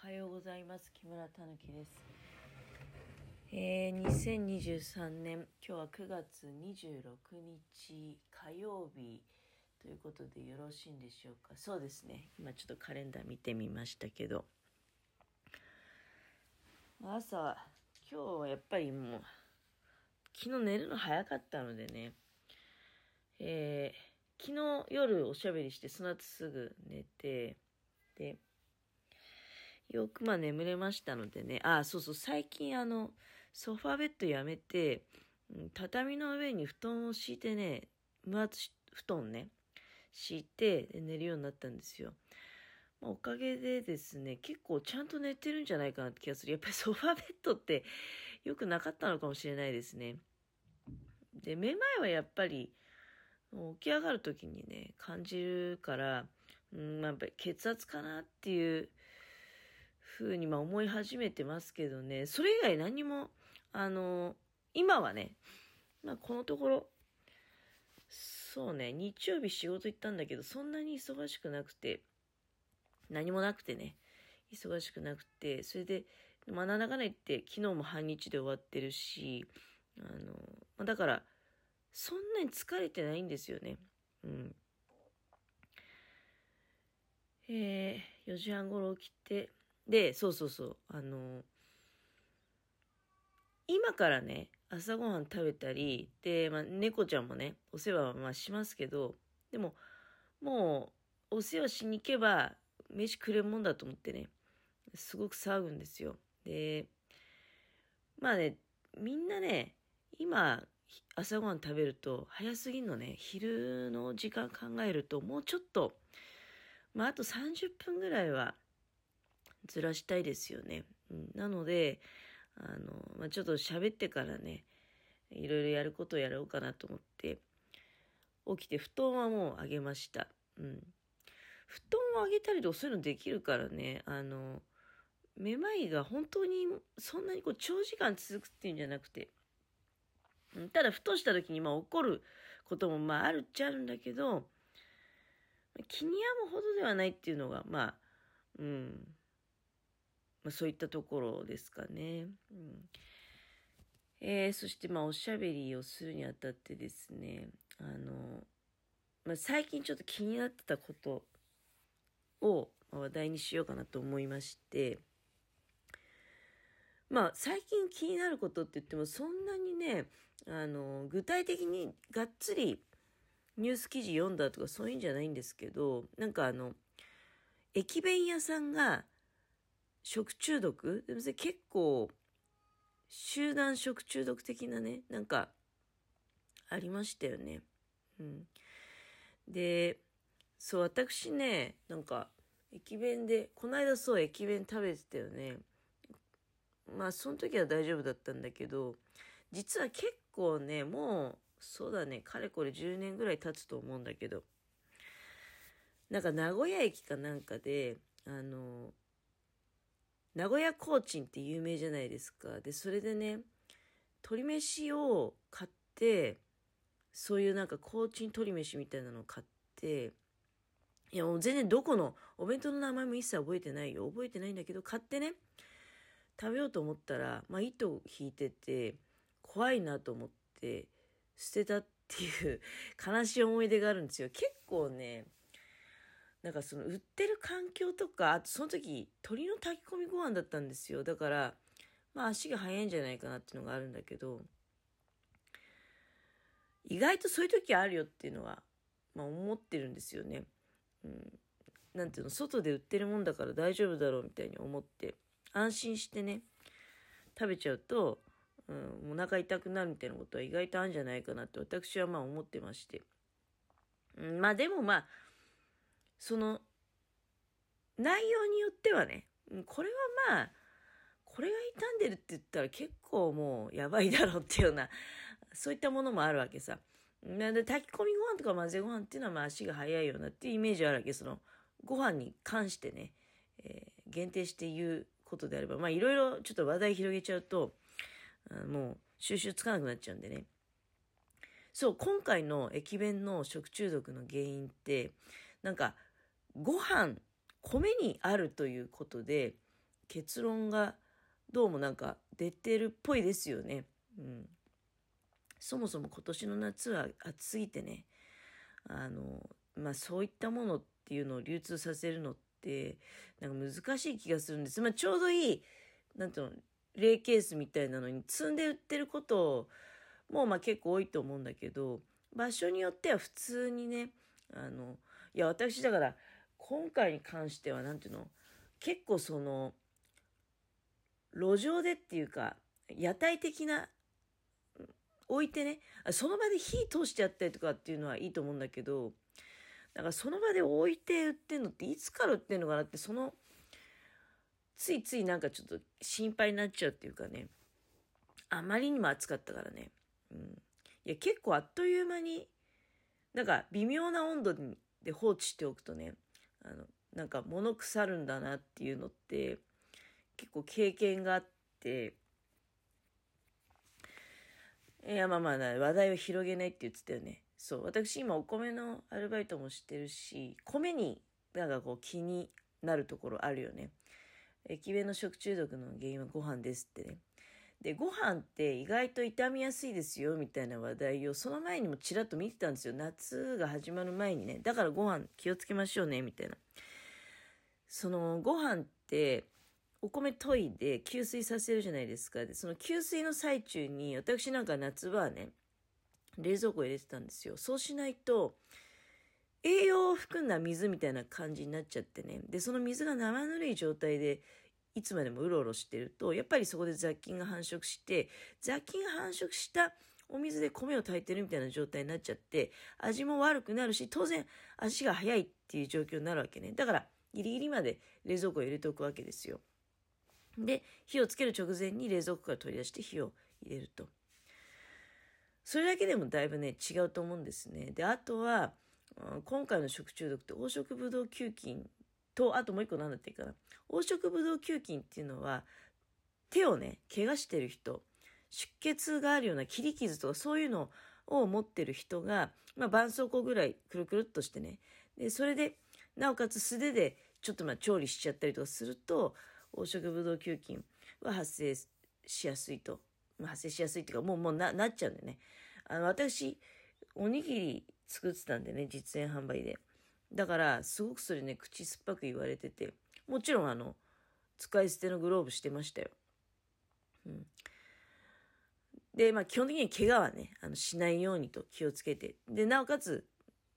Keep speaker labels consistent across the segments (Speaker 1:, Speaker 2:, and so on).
Speaker 1: はようございます。木村たぬきです。えー、2023年今日は9月26日火曜日ということでよろしいんでしょうか。そうですね。今ちょっとカレンダー見てみましたけど。朝今日はやっぱりもう昨日寝るの早かったのでね。えー、昨日夜おしゃべりしてその後すぐ寝てでよくまあ眠れましたのでね、あ、そうそう、最近あの、ソファーベッドやめて、畳の上に布団を敷いてね、無圧布団ね、敷いて寝るようになったんですよ。まあ、おかげでですね、結構ちゃんと寝てるんじゃないかなって気がする。やっぱりソファーベッドって良くなかったのかもしれないですね。で、めまいはやっぱり、起き上がる時にね、感じるから、うん、まあ、やっぱり血圧かなっていうふうにま思い始めてますけどね、それ以外何も、あの、今はね、まあ、このところ、そうね、日曜日仕事行ったんだけど、そんなに忙しくなくて、何もなくてね、忙しくなくて、それで、まあ、なんだかないって昨日も半日で終わってるし、あの、まあ、だから、そんなに疲れてないんですよね。うん。えー、4時半頃起きて、で、そうそうそう、あの、今からね、朝ごはん食べたり、で、まあ、猫ちゃんもね、お世話はまあしますけど、でも、もう、お世話しに行けば、飯くれるもんだと思ってね、すごく騒ぐんですよ。で、まあね、みんなね、今、朝ごはん食べると、早すぎんのね、昼の時間考えると、もうちょっと、まあ、あと30分ぐらいはずらしたいですよね。うん、なので、あの、まあ、ちょっと喋ってからね、いろいろやることをやろうかなと思って、起きて布団はもうあげました。うん。布団をあげたりとかそういうのできるからね、あの、めまいが本当にそんなにこう長時間続くっていうんじゃなくて、ただふとした時にまあ起こることもまああるっちゃあるんだけど、気に病むほどではないっていうのがまあ、うん、まあ、そういったところですかね。うんえー、そしてまあおしゃべりをするにあたってですね、あの、まあ、最近ちょっと気になってたことを話題にしようかなと思いまして、まあ最近気になることって言ってもそんなにね、あの、具体的にがっつりニュース記事読んだとかそういうんじゃないんですけど、なんかあの、駅弁屋さんが食中毒？でも結構、集団食中毒的なね、なんか、ありましたよね。うん。で、そう、私ね、なんか、駅弁で、この間そう、駅弁食べてたよね。まあ、その時は大丈夫だったんだけど、実は結構ね、もう、そうだね、かれこれ10年ぐらい経つと思うんだけど、なんか名古屋駅かなんかで、あの、名古屋コーチンって有名じゃないですか。で、それでね、鶏飯を買って、そういうなんかコーチン鶏飯みたいなのを買って、いやもう全然どこのお弁当の名前も一切覚えてないよ。覚えてないんだけど、買ってね、食べようと思ったら、まあ糸引いてて、怖いなと思って、捨てたっていう悲しい思い出があるんですよ。結構ね、なんかその売ってる環境とか、あとその時、鶏の炊き込みご飯だったんですよ。だから、まあ足が速いんじゃないかなっていうのがあるんだけど、意外とそういう時あるよっていうのは、まあ思ってるんですよね。うん。なんていうの、外で売ってるもんだから大丈夫だろうみたいに思って、安心してね、食べちゃうと、うん、お腹痛くなるみたいなことは意外とあるんじゃないかなって私はまあ思ってまして。うん、まあでもまあ、その、内容によってはね、これはまあ、これが傷んでるって言ったら結構もうやばいだろうっていうような、そういったものもあるわけさ。なんで炊き込みご飯とか混ぜご飯っていうのはまあ足が早いようなっていうイメージあるわけ。その、ご飯に関してね、えー、限定して言うことであれば、まあいろいろちょっと話題広げちゃうと、もう収集つかなくなっちゃうんでね。そう、今回の駅弁の食中毒の原因って、なんか、ご飯、米にあるということで、結論がどうもなんか出てるっぽいですよね。うん。そもそも今年の夏は暑すぎてね、あの、まあそういったものっていうのを流通させるのって、なんか難しい気がするんです。まあちょうどいい、なんていうの、レーケースみたいなのに積んで売ってることもまあ結構多いと思うんだけど、場所によっては普通にね、あの、いや私だから今回に関しては何ていうの、結構その、路上でっていうか、屋台的な、置いてね、その場で火通してやったりとかっていうのはいいと思うんだけど、だからその場で置いて売ってんのっていつから売ってんのかなって、その、ついついなんかちょっと心配になっちゃうっていうかね、あまりにも暑かったからね。うん。いや、結構あっという間に、なんか微妙な温度で放置しておくとね、あの、なんか物腐るんだなっていうのって、結構経験があって、いや、まあまあ、話題を広げないって言ってたよね。そう、私今お米のアルバイトもしてるし、米になんかこう気になるところあるよね。駅弁の食中毒の原因はご飯ですってね。で、ご飯って意外と傷みやすいですよみたいな話題をその前にもちらっと見てたんですよ。夏が始まる前にね。だからご飯気をつけましょうねみたいな。そのご飯ってお米研いで給水させるじゃないですか。で、その給水の最中に、私なんか夏場はね、冷蔵庫入れてたんですよ。そうしないと、栄養を含んだ水みたいな感じになっちゃってね。で、その水が生ぬるい状態で、いつまでもうろうろしてると、やっぱりそこで雑菌が繁殖して、雑菌が繁殖したお水で米を炊いてるみたいな状態になっちゃって、味も悪くなるし、当然足が速いっていう状況になるわけね。だから、ギリギリまで冷蔵庫を入れておくわけですよ。で、火をつける直前に冷蔵庫から取り出して火を入れると。それだけでもだいぶね、違うと思うんですね。で、あとは、今回の食中毒って黄色ブドウ球菌と、あともう一個何だっていいかな。黄色ブドウ球菌っていうのは、手をね、怪我してる人、出血があるような切り傷とかそういうのを持ってる人が、まあ、絆創膏ぐらいくるくるっとしてね、で、それで、なおかつ素手でちょっとまあ調理しちゃったりとかすると、黄色ブドウ球菌は発生しやすいと。まあ、発生しやすいっていうか、もう、もうな、なっちゃうんでね。あの、私、おにぎり作ってたんでね、実演販売で。だから、すごくそれね、口酸っぱく言われてて、もちろんあの、使い捨てのグローブしてましたよ。うん。で、まあ基本的に怪我はね、あの、しないようにと気をつけて、で、なおかつ、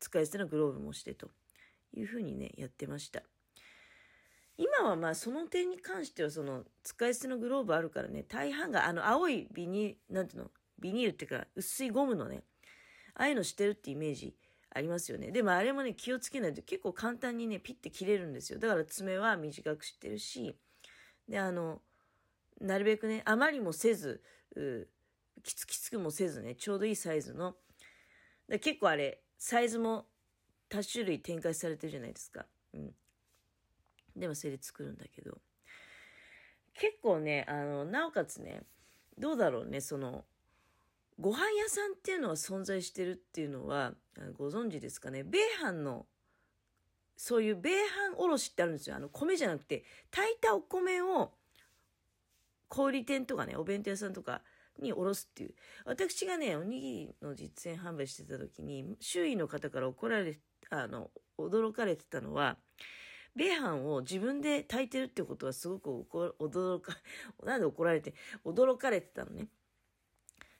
Speaker 1: 使い捨てのグローブもしてというふうにね、やってました。今はまあその点に関してはその使い捨てのグローブあるからね、大半があの青いビニール、なんていうの、ビニールっていうか薄いゴムのね、ああいうのしてるってイメージありますよね。でもあれもね、気をつけないと結構簡単にね、ピッて切れるんですよ。だから爪は短くしてるし、で、あの、なるべくね、あまりもせず、きつきつくもせずね、ちょうどいいサイズの、結構あれ、サイズも多種類展開されてるじゃないですか。うん。でもそれで作るんだけど、結構ね、あの、なおかつね、どうだろうね、その、ご飯屋さんっていうのは存在してるっていうのは、ご存知ですかね、米飯の、そういう米飯おろしってあるんですよ。あの、米じゃなくて、炊いたお米を、小売店とかね、お弁当屋さんとかにおろすっていう。私がね、おにぎりの実演販売してた時に、周囲の方から怒られ、あの、驚かれてたのは、米飯を自分で炊いてるってことはすごく驚か、なんで怒られて、驚かれてたのね。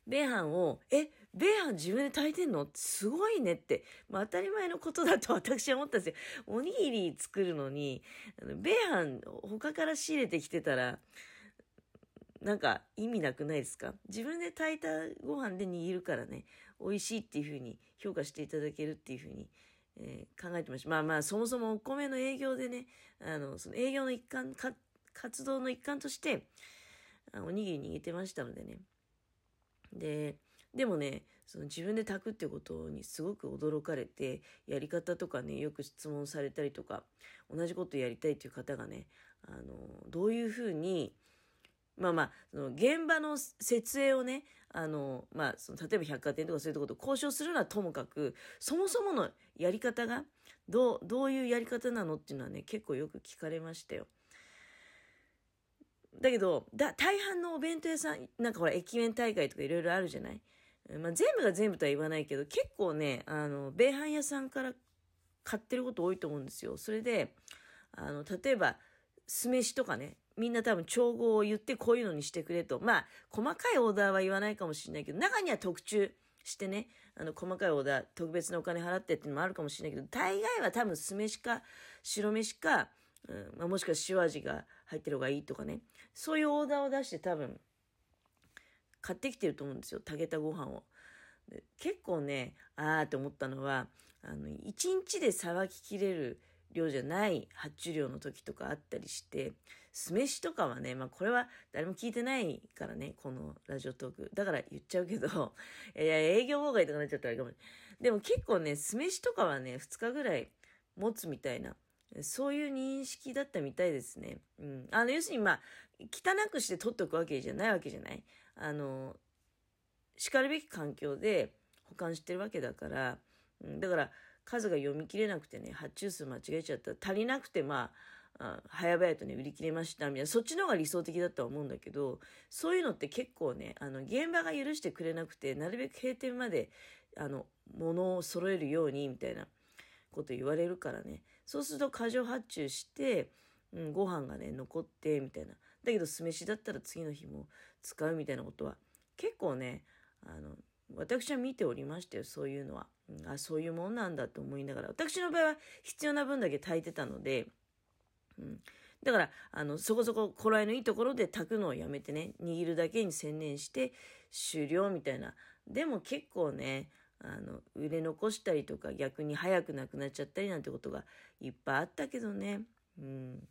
Speaker 1: 米飯を、え、米飯自分で炊いてんのすごいねって、まあ、当たり前のことだと 私は思ったんですよ。おにぎり作るのに、あの米飯他から仕入れてきてたら、なんか意味なくないですか？自分で炊いたご飯で握るからね、美味しいっていう風に評価していただけるっていう風にえー、考えてました。まあまあ、そもそもお米の営業でね、あの、その営業の一環、活動の一環として、おにぎり握ってましたのでね。で、でもね、その自分で炊くってことにすごく驚かれて、やり方とかね、よく質問されたりとか、同じことやりたいっていう方がね、あの、どういうふうに、まあまあ、その現場の設営をね、あの、まあ、その、例えば百貨店とかそういうところと交渉するのはともかく、そもそものやり方が、どう、どういうやり方なのっていうのはね、結構よく聞かれましたよ。だけど、だ、大半のお弁当屋さん、なんかほら、駅弁大会とかいろいろあるじゃない？まあ、全部が全部とは言わないけど、結構ね、あの、米飯屋さんから買ってること多いと思うんですよ。それで、あの、例えば、酢飯とかね、みんな多分調合を言ってこういうのにしてくれと。まあ、細かいオーダーは言わないかもしれないけど、中には特注してね、あの、細かいオーダー、特別なお金払ってっていうのもあるかもしれないけど、大概は多分酢飯か白飯か、うんまあ、もしくは塩味が入ってる方がいいとかね、そういうオーダーを出して多分、買ってきてると思うんですよ、炊けたご飯を。結構ね、あーって思ったのは、あの、一日でさばききれる量じゃない発注量の時とかあったりして、酢飯とかはね、まあこれは誰も聞いてないからね、このラジオトーク。だから言っちゃうけど、いや、営業妨害とかなっちゃったらあれかも。でも結構ね、酢飯とかはね、2日ぐらい持つみたいな、そういう認識だったみたいですね。うん。あの、要するにまあ、汚くして取っておくわけじゃないわけじゃない？あの、叱るべき環境で保管してるわけだから、うん、だから数が読み切れなくてね、発注数間違えちゃった足りなくてまあ、あ早々とね、売り切れましたみたいな、そっちの方が理想的だとは思うんだけど、そういうのって結構ね、あの、現場が許してくれなくて、なるべく閉店まで、あの、物を揃えるように、みたいなこと言われるからね。そうすると過剰発注して、うん、ご飯がね、残って、みたいな。だけど酢飯だったら次の日も使うみたいなことは、結構ね、あの、私は見ておりましたよ、そういうのは。うん、あ、そういうもんなんだと思いながら。私の場合は必要な分だけ炊いてたので、うん。だから、あの、そこそこ頃合いのいいところで炊くのをやめてね、握るだけに専念して終了みたいな。でも結構ね、あの、売れ残したりとか逆に早くなくなっちゃったりなんてことがいっぱいあったけどね。うん。